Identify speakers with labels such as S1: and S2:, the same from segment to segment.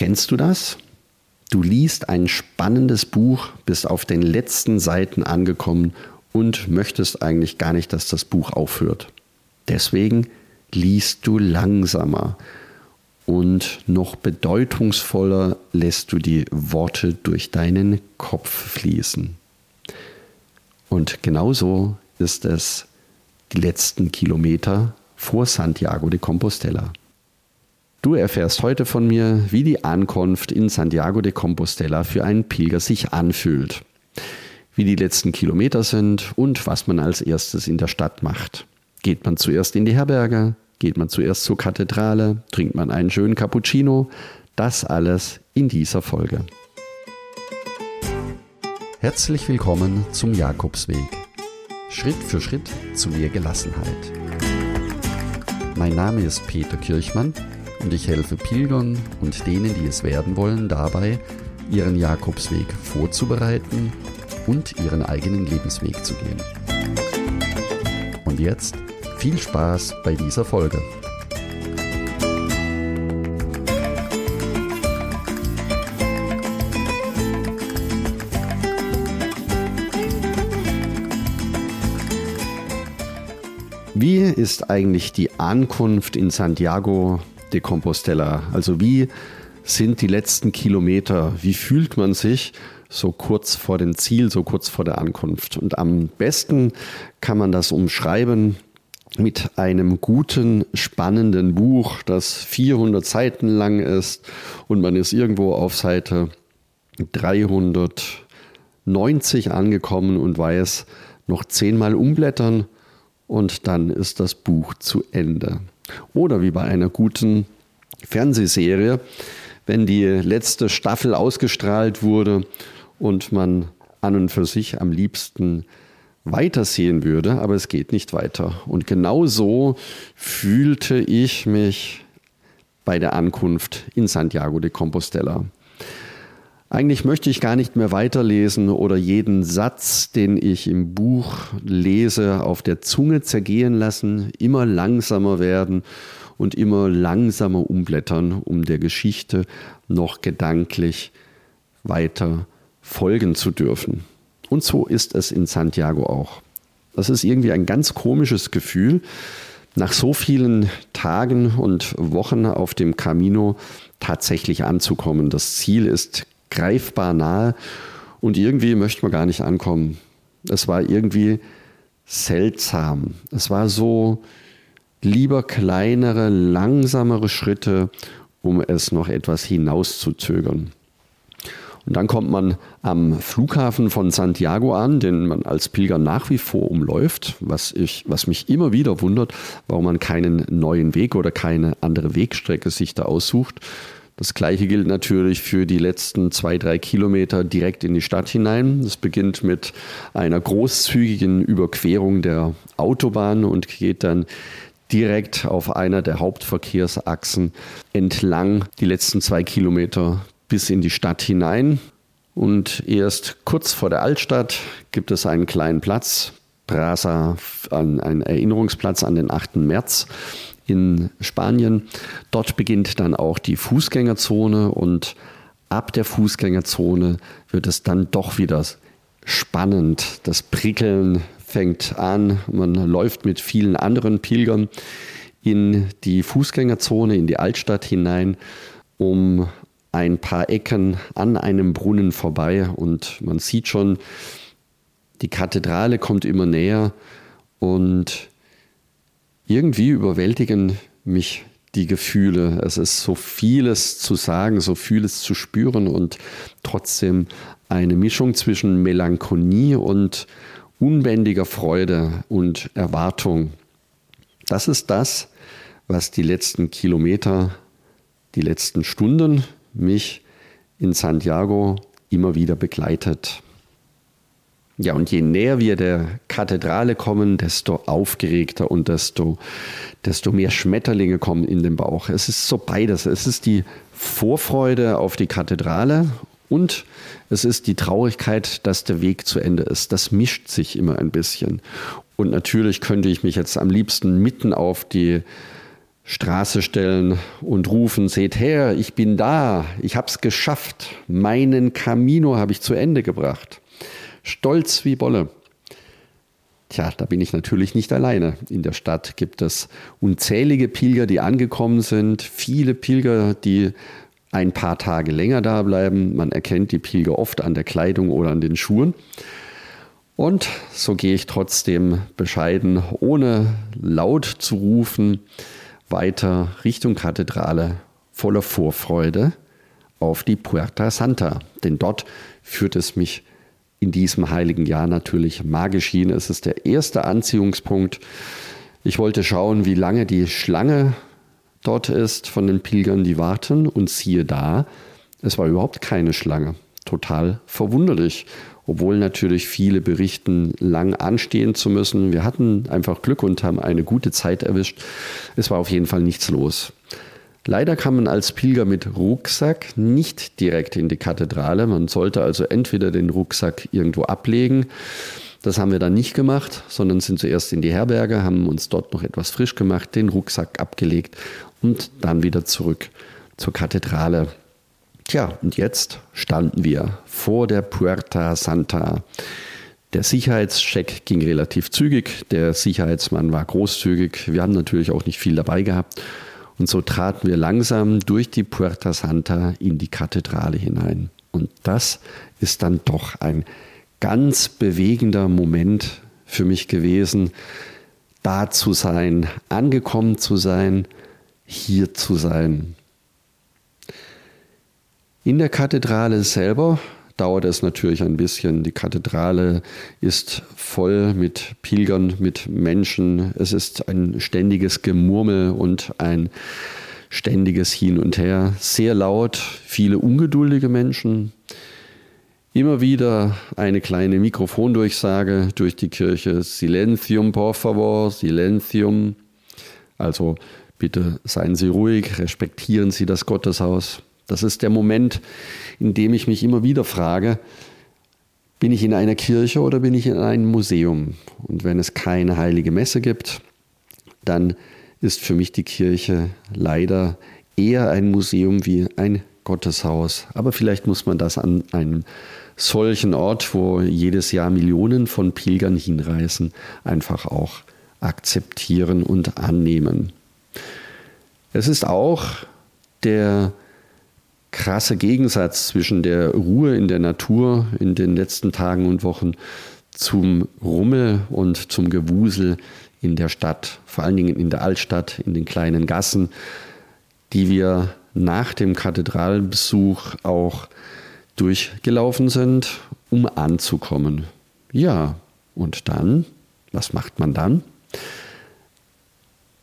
S1: Kennst du das? Du liest ein spannendes Buch, bist auf den letzten Seiten angekommen und möchtest eigentlich gar nicht, dass das Buch aufhört. Deswegen liest du langsamer und noch bedeutungsvoller lässt du die Worte durch deinen Kopf fließen. Und genauso ist es die letzten Kilometer vor Santiago de Compostela. Du erfährst heute von mir, wie die Ankunft in Santiago de Compostela für einen Pilger sich anfühlt, wie die letzten Kilometer sind und was man als erstes in der Stadt macht. Geht man zuerst in die Herberge? Geht man zuerst zur Kathedrale? Trinkt man einen schönen Cappuccino? Das alles in dieser Folge. Herzlich willkommen zum Jakobsweg. Schritt für Schritt zu mehr Gelassenheit. Mein Name ist Peter Kirchmann und ich helfe Pilgern und denen, die es werden wollen, dabei, ihren Jakobsweg vorzubereiten und ihren eigenen Lebensweg zu gehen. Und jetzt viel Spaß bei dieser Folge. Wie ist eigentlich die Ankunft in Santiago de Compostela? Also wie sind die letzten Kilometer? Wie fühlt man sich so kurz vor dem Ziel, so kurz vor der Ankunft? Und am besten kann man das umschreiben mit einem guten, spannenden Buch, das 400 Seiten lang ist und man ist irgendwo auf Seite 390 angekommen und weiß, noch zehnmal umblättern und dann ist das Buch zu Ende. Oder wie bei einer guten Fernsehserie, wenn die letzte Staffel ausgestrahlt wurde und man an und für sich am liebsten weitersehen würde, aber es geht nicht weiter. Und genau so fühlte ich mich bei der Ankunft in Santiago de Compostela. Eigentlich möchte ich gar nicht mehr weiterlesen oder jeden Satz, den ich im Buch lese, auf der Zunge zergehen lassen, immer langsamer werden und immer langsamer umblättern, um der Geschichte noch gedanklich weiter folgen zu dürfen. Und so ist es in Santiago auch. Das ist irgendwie ein ganz komisches Gefühl, nach so vielen Tagen und Wochen auf dem Camino tatsächlich anzukommen. Das Ziel ist greifbar nahe und irgendwie möchte man gar nicht ankommen. Es war irgendwie seltsam. Es war so lieber kleinere, langsamere Schritte, um es noch etwas hinauszuzögern. Und dann kommt man am Flughafen von Santiago an, den man als Pilger nach wie vor umläuft, was, ich, was mich immer wieder wundert, warum man keinen neuen Weg oder keine andere Wegstrecke sich da aussucht. Das gleiche gilt natürlich für die letzten zwei, drei Kilometer direkt in die Stadt hinein. Es beginnt mit einer großzügigen Überquerung der Autobahn und geht dann direkt auf einer der Hauptverkehrsachsen entlang die letzten zwei Kilometer bis in die Stadt hinein. Und erst kurz vor der Altstadt gibt es einen kleinen Platz, Brasa, einen Erinnerungsplatz an den 8. März in Spanien. Dort beginnt dann auch die Fußgängerzone und ab der Fußgängerzone wird es dann doch wieder spannend. Das Prickeln fängt an. Man läuft mit vielen anderen Pilgern in die Fußgängerzone, in die Altstadt hinein, um ein paar Ecken an einem Brunnen vorbei und man sieht schon, die Kathedrale kommt immer näher und irgendwie überwältigen mich die Gefühle. Es ist so vieles zu sagen, so vieles zu spüren und trotzdem eine Mischung zwischen Melancholie und unbändiger Freude und Erwartung. Das ist das, was die letzten Kilometer, die letzten Stunden mich in Santiago immer wieder begleitet. Ja, und je näher wir der Kathedrale kommen, desto aufgeregter und desto, desto mehr Schmetterlinge kommen in den Bauch. Es ist so beides. Es ist die Vorfreude auf die Kathedrale und es ist die Traurigkeit, dass der Weg zu Ende ist. Das mischt sich immer ein bisschen. Und natürlich könnte ich mich jetzt am liebsten mitten auf die Straße stellen und rufen, seht her, ich bin da, ich hab's geschafft, meinen Camino habe ich zu Ende gebracht. Stolz wie Bolle. Tja, da bin ich natürlich nicht alleine. In der Stadt gibt es unzählige Pilger, die angekommen sind, viele Pilger, die ein paar Tage länger da bleiben. Man erkennt die Pilger oft an der Kleidung oder an den Schuhen. Und so gehe ich trotzdem bescheiden, ohne laut zu rufen, weiter Richtung Kathedrale voller Vorfreude auf die Puerta Santa. Denn dort führt es mich in diesem heiligen Jahr natürlich magisch hin. Es ist der erste Anziehungspunkt. Ich wollte schauen, wie lange die Schlange dort ist von den Pilgern, die warten. Und siehe da, es war überhaupt keine Schlange. Total verwunderlich obwohl natürlich viele berichten, lang anstehen zu müssen. Wir hatten einfach Glück und haben eine gute Zeit erwischt. Es war auf jeden Fall nichts los. Leider kann man als Pilger mit Rucksack nicht direkt in die Kathedrale. Man sollte also entweder den Rucksack irgendwo ablegen. Das haben wir dann nicht gemacht, sondern sind zuerst in die Herberge, haben uns dort noch etwas frisch gemacht, den Rucksack abgelegt und dann wieder zurück zur Kathedrale. Tja, und jetzt standen wir vor der Puerta Santa. Der Sicherheitscheck ging relativ zügig, der Sicherheitsmann war großzügig, wir haben natürlich auch nicht viel dabei gehabt. Und so traten wir langsam durch die Puerta Santa in die Kathedrale hinein. Und das ist dann doch ein ganz bewegender Moment für mich gewesen, da zu sein, angekommen zu sein, hier zu sein. In der Kathedrale selber dauert es natürlich ein bisschen. Die Kathedrale ist voll mit Pilgern, mit Menschen. Es ist ein ständiges Gemurmel und ein ständiges Hin und Her. Sehr laut, viele ungeduldige Menschen. Immer wieder eine kleine Mikrofondurchsage durch die Kirche. Silenzium, por favor, Silenzium. Also bitte seien Sie ruhig, respektieren Sie das Gotteshaus. Das ist der Moment, in dem ich mich immer wieder frage, bin ich in einer Kirche oder bin ich in einem Museum? Und wenn es keine heilige Messe gibt, dann ist für mich die Kirche leider eher ein Museum wie ein Gotteshaus. Aber vielleicht muss man das an einem solchen Ort, wo jedes Jahr Millionen von Pilgern hinreisen, einfach auch akzeptieren und annehmen. Es ist auch der krasse Gegensatz zwischen der Ruhe in der Natur in den letzten Tagen und Wochen zum Rummel und zum Gewusel in der Stadt, vor allen Dingen in der Altstadt, in den kleinen Gassen, die wir nach dem Kathedralbesuch auch durchgelaufen sind, um anzukommen. Ja, und dann, was macht man dann?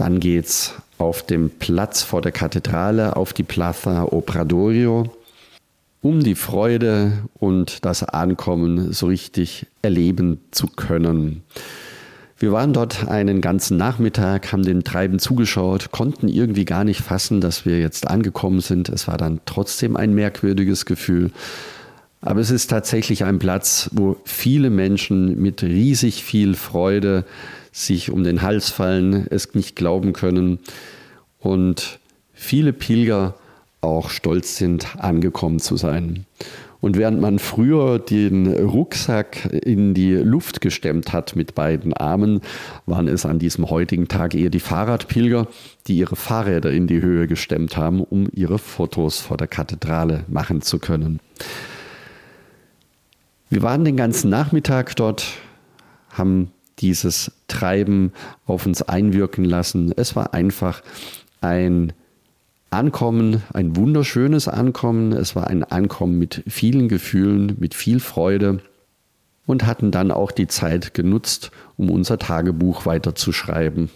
S1: Dann geht es auf dem Platz vor der Kathedrale auf die Plaza Obradorio, um die Freude und das Ankommen so richtig erleben zu können. Wir waren dort einen ganzen Nachmittag, haben den Treiben zugeschaut, konnten irgendwie gar nicht fassen, dass wir jetzt angekommen sind. Es war dann trotzdem ein merkwürdiges Gefühl. Aber es ist tatsächlich ein Platz, wo viele Menschen mit riesig viel Freude sich um den Hals fallen, es nicht glauben können und viele Pilger auch stolz sind, angekommen zu sein. Und während man früher den Rucksack in die Luft gestemmt hat mit beiden Armen, waren es an diesem heutigen Tag eher die Fahrradpilger, die ihre Fahrräder in die Höhe gestemmt haben, um ihre Fotos vor der Kathedrale machen zu können. Wir waren den ganzen Nachmittag dort, haben dieses Treiben auf uns einwirken lassen. Es war einfach ein Ankommen, ein wunderschönes Ankommen. Es war ein Ankommen mit vielen Gefühlen, mit viel Freude und hatten dann auch die Zeit genutzt, um unser Tagebuch weiterzuschreiben.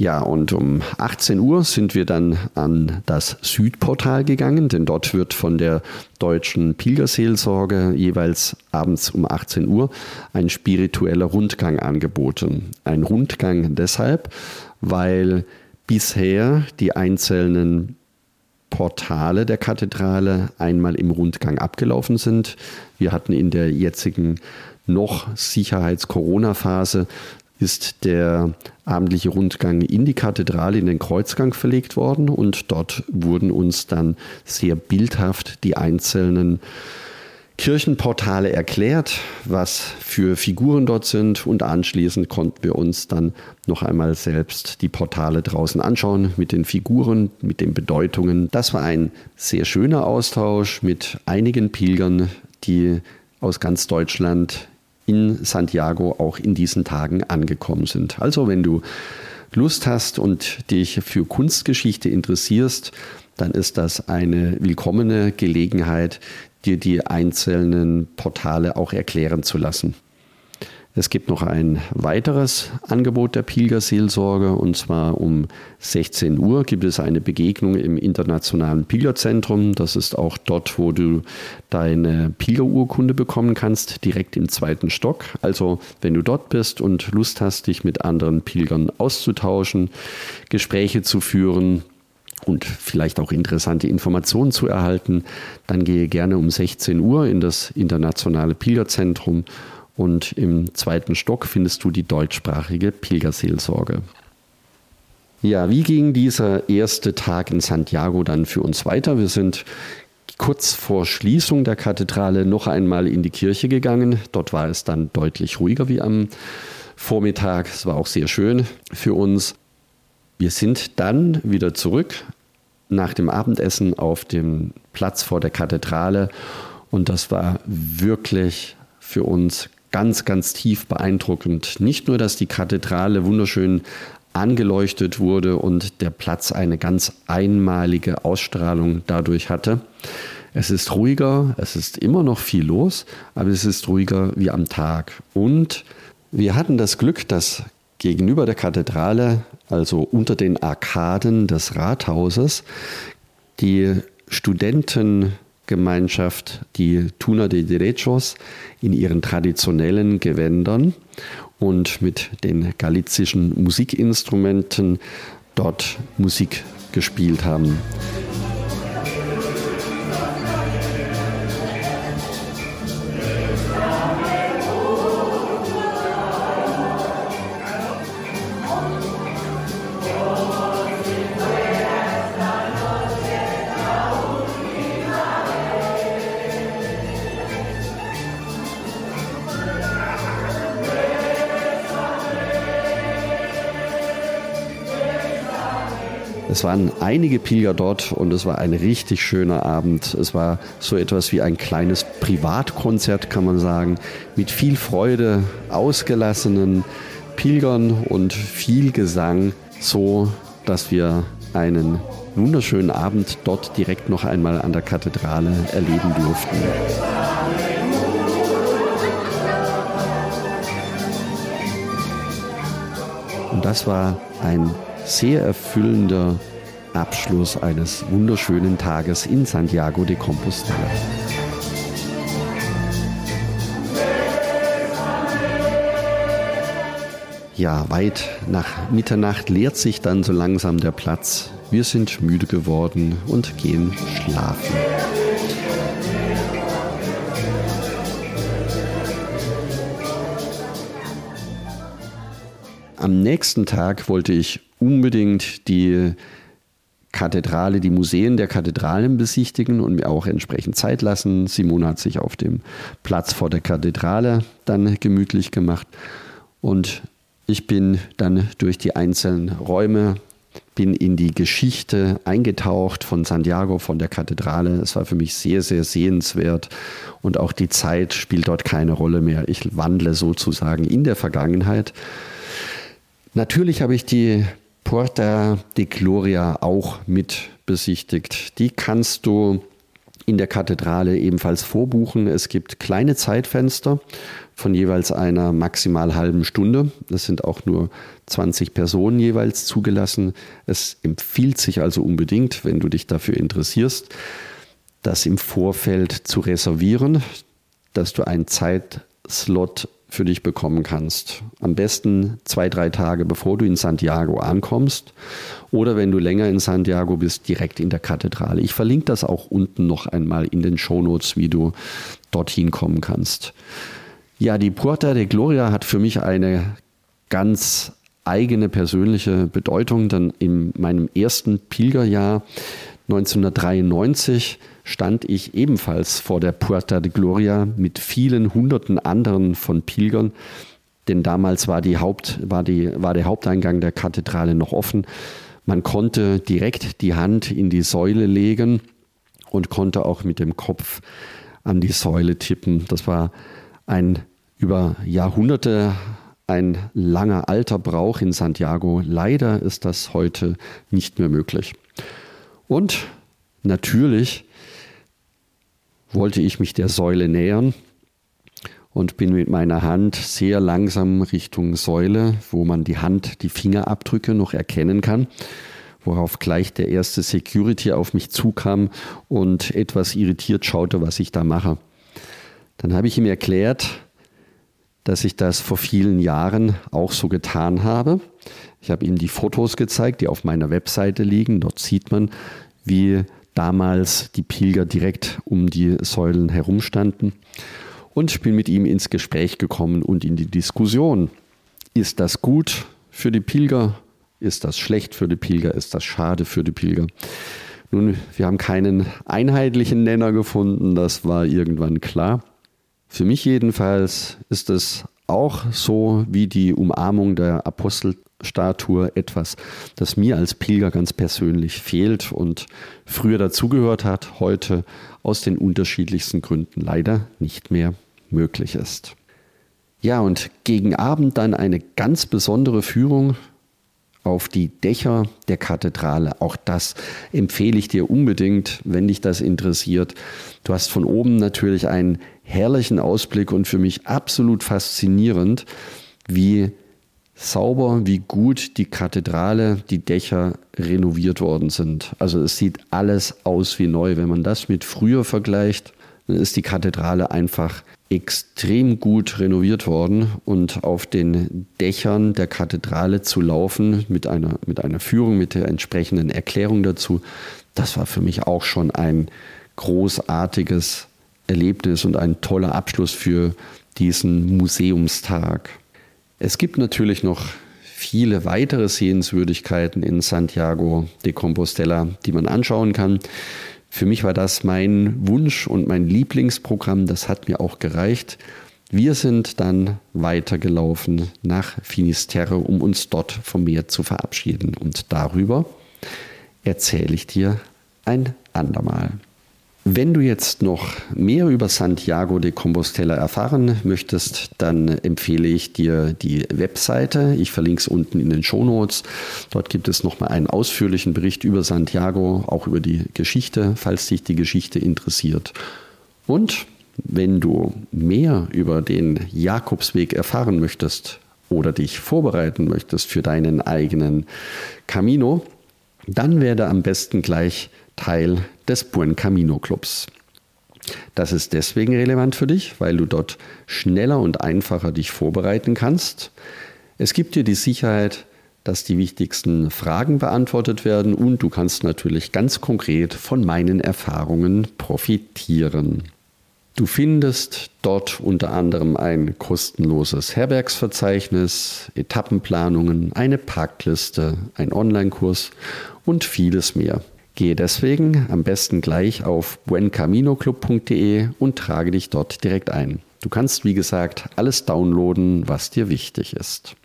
S1: Ja, und um 18 Uhr sind wir dann an das Südportal gegangen, denn dort wird von der deutschen Pilgerseelsorge jeweils abends um 18 Uhr ein spiritueller Rundgang angeboten. Ein Rundgang deshalb, weil bisher die einzelnen Portale der Kathedrale einmal im Rundgang abgelaufen sind. Wir hatten in der jetzigen noch Sicherheits-Corona-Phase ist der abendliche Rundgang in die Kathedrale, in den Kreuzgang verlegt worden und dort wurden uns dann sehr bildhaft die einzelnen Kirchenportale erklärt, was für Figuren dort sind und anschließend konnten wir uns dann noch einmal selbst die Portale draußen anschauen mit den Figuren, mit den Bedeutungen. Das war ein sehr schöner Austausch mit einigen Pilgern, die aus ganz Deutschland in Santiago auch in diesen Tagen angekommen sind. Also wenn du Lust hast und dich für Kunstgeschichte interessierst, dann ist das eine willkommene Gelegenheit, dir die einzelnen Portale auch erklären zu lassen. Es gibt noch ein weiteres Angebot der Pilgerseelsorge und zwar um 16 Uhr gibt es eine Begegnung im Internationalen Pilgerzentrum. Das ist auch dort, wo du deine Pilgerurkunde bekommen kannst, direkt im zweiten Stock. Also wenn du dort bist und Lust hast, dich mit anderen Pilgern auszutauschen, Gespräche zu führen, und vielleicht auch interessante Informationen zu erhalten, dann gehe gerne um 16 Uhr in das internationale Pilgerzentrum und im zweiten Stock findest du die deutschsprachige Pilgerseelsorge. Ja, wie ging dieser erste Tag in Santiago dann für uns weiter? Wir sind kurz vor Schließung der Kathedrale noch einmal in die Kirche gegangen. Dort war es dann deutlich ruhiger wie am Vormittag. Es war auch sehr schön für uns. Wir sind dann wieder zurück nach dem Abendessen auf dem Platz vor der Kathedrale und das war wirklich für uns ganz, ganz tief beeindruckend. Nicht nur, dass die Kathedrale wunderschön angeleuchtet wurde und der Platz eine ganz einmalige Ausstrahlung dadurch hatte. Es ist ruhiger, es ist immer noch viel los, aber es ist ruhiger wie am Tag. Und wir hatten das Glück, dass gegenüber der Kathedrale, also unter den Arkaden des Rathauses, die Studentengemeinschaft, die Tuna de Derechos, in ihren traditionellen Gewändern und mit den galizischen Musikinstrumenten dort Musik gespielt haben. Es waren einige Pilger dort und es war ein richtig schöner Abend. Es war so etwas wie ein kleines Privatkonzert, kann man sagen, mit viel Freude, ausgelassenen Pilgern und viel Gesang, so dass wir einen wunderschönen Abend dort direkt noch einmal an der Kathedrale erleben durften. Und das war ein sehr erfüllender Abschluss eines wunderschönen Tages in Santiago de Compostela. Ja, weit nach Mitternacht leert sich dann so langsam der Platz. Wir sind müde geworden und gehen schlafen. Am nächsten Tag wollte ich unbedingt die Kathedrale, die Museen der Kathedralen besichtigen und mir auch entsprechend Zeit lassen. Simone hat sich auf dem Platz vor der Kathedrale dann gemütlich gemacht und ich bin dann durch die einzelnen Räume, bin in die Geschichte eingetaucht von Santiago, von der Kathedrale. Es war für mich sehr, sehr sehenswert und auch die Zeit spielt dort keine Rolle mehr. Ich wandle sozusagen in der Vergangenheit. Natürlich habe ich die Puerta de Gloria auch mit besichtigt. Die kannst du in der Kathedrale ebenfalls vorbuchen. Es gibt kleine Zeitfenster von jeweils einer maximal halben Stunde. Es sind auch nur 20 Personen jeweils zugelassen. Es empfiehlt sich also unbedingt, wenn du dich dafür interessierst, das im Vorfeld zu reservieren, dass du einen Zeitslot für dich bekommen kannst. Am besten zwei, drei Tage bevor du in Santiago ankommst oder wenn du länger in Santiago bist, direkt in der Kathedrale. Ich verlinke das auch unten noch einmal in den Shownotes, wie du dorthin kommen kannst. Ja, die Puerta de Gloria hat für mich eine ganz eigene persönliche Bedeutung, denn in meinem ersten Pilgerjahr 1993 stand ich ebenfalls vor der Puerta de Gloria mit vielen hunderten anderen von Pilgern, denn damals war, die Haupt, war, die, war der Haupteingang der Kathedrale noch offen. Man konnte direkt die Hand in die Säule legen und konnte auch mit dem Kopf an die Säule tippen. Das war ein über Jahrhunderte ein langer alter Brauch in Santiago. Leider ist das heute nicht mehr möglich. Und natürlich wollte ich mich der Säule nähern und bin mit meiner Hand sehr langsam Richtung Säule, wo man die Hand, die Fingerabdrücke noch erkennen kann, worauf gleich der erste Security auf mich zukam und etwas irritiert schaute, was ich da mache. Dann habe ich ihm erklärt, dass ich das vor vielen Jahren auch so getan habe. Ich habe ihm die Fotos gezeigt, die auf meiner Webseite liegen. Dort sieht man, wie damals die Pilger direkt um die Säulen herumstanden. Und ich bin mit ihm ins Gespräch gekommen und in die Diskussion. Ist das gut für die Pilger? Ist das schlecht für die Pilger? Ist das schade für die Pilger? Nun, wir haben keinen einheitlichen Nenner gefunden, das war irgendwann klar. Für mich jedenfalls ist es auch so wie die Umarmung der Apostelstatue etwas, das mir als Pilger ganz persönlich fehlt und früher dazugehört hat, heute aus den unterschiedlichsten Gründen leider nicht mehr möglich ist. Ja, und gegen Abend dann eine ganz besondere Führung auf die Dächer der Kathedrale. Auch das empfehle ich dir unbedingt, wenn dich das interessiert. Du hast von oben natürlich einen herrlichen Ausblick und für mich absolut faszinierend, wie sauber, wie gut die Kathedrale, die Dächer renoviert worden sind. Also es sieht alles aus wie neu. Wenn man das mit früher vergleicht, dann ist die Kathedrale einfach extrem gut renoviert worden und auf den Dächern der Kathedrale zu laufen mit einer, mit einer Führung, mit der entsprechenden Erklärung dazu, das war für mich auch schon ein großartiges Erlebnis und ein toller Abschluss für diesen Museumstag. Es gibt natürlich noch viele weitere Sehenswürdigkeiten in Santiago de Compostela, die man anschauen kann. Für mich war das mein Wunsch und mein Lieblingsprogramm. Das hat mir auch gereicht. Wir sind dann weitergelaufen nach Finisterre, um uns dort vom Meer zu verabschieden. Und darüber erzähle ich dir ein andermal. Wenn du jetzt noch mehr über Santiago de Compostela erfahren möchtest, dann empfehle ich dir die Webseite. Ich verlinke es unten in den Shownotes. Dort gibt es nochmal einen ausführlichen Bericht über Santiago, auch über die Geschichte, falls dich die Geschichte interessiert. Und wenn du mehr über den Jakobsweg erfahren möchtest oder dich vorbereiten möchtest für deinen eigenen Camino, dann werde am besten gleich Teil des Buen Camino Clubs. Das ist deswegen relevant für dich, weil du dort schneller und einfacher dich vorbereiten kannst. Es gibt dir die Sicherheit, dass die wichtigsten Fragen beantwortet werden und du kannst natürlich ganz konkret von meinen Erfahrungen profitieren. Du findest dort unter anderem ein kostenloses Herbergsverzeichnis, Etappenplanungen, eine Packliste, ein Online-Kurs und vieles mehr. Gehe deswegen am besten gleich auf buencaminoclub.de und trage dich dort direkt ein. Du kannst, wie gesagt, alles downloaden, was dir wichtig ist.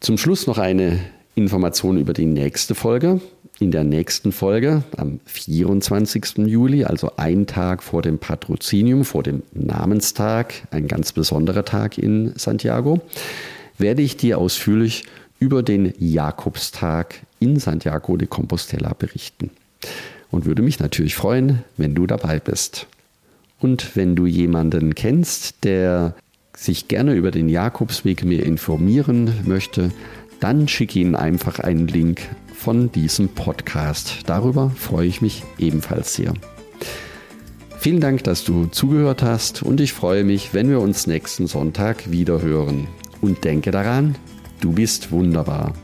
S1: Zum Schluss noch eine Information über die nächste Folge. In der nächsten Folge, am 24. Juli, also ein Tag vor dem Patrozinium, vor dem Namenstag, ein ganz besonderer Tag in Santiago, werde ich dir ausführlich über den Jakobstag in Santiago de Compostela berichten und würde mich natürlich freuen, wenn du dabei bist. Und wenn du jemanden kennst, der sich gerne über den Jakobsweg mir informieren möchte, dann schicke ihn einfach einen Link von diesem Podcast. Darüber freue ich mich ebenfalls sehr. Vielen Dank, dass du zugehört hast und ich freue mich, wenn wir uns nächsten Sonntag wieder hören. Und denke daran, du bist wunderbar.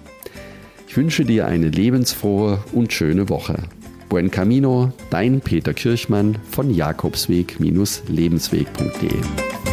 S1: Ich wünsche dir eine lebensfrohe und schöne Woche. Buen Camino, dein Peter Kirchmann von Jakobsweg-lebensweg.de.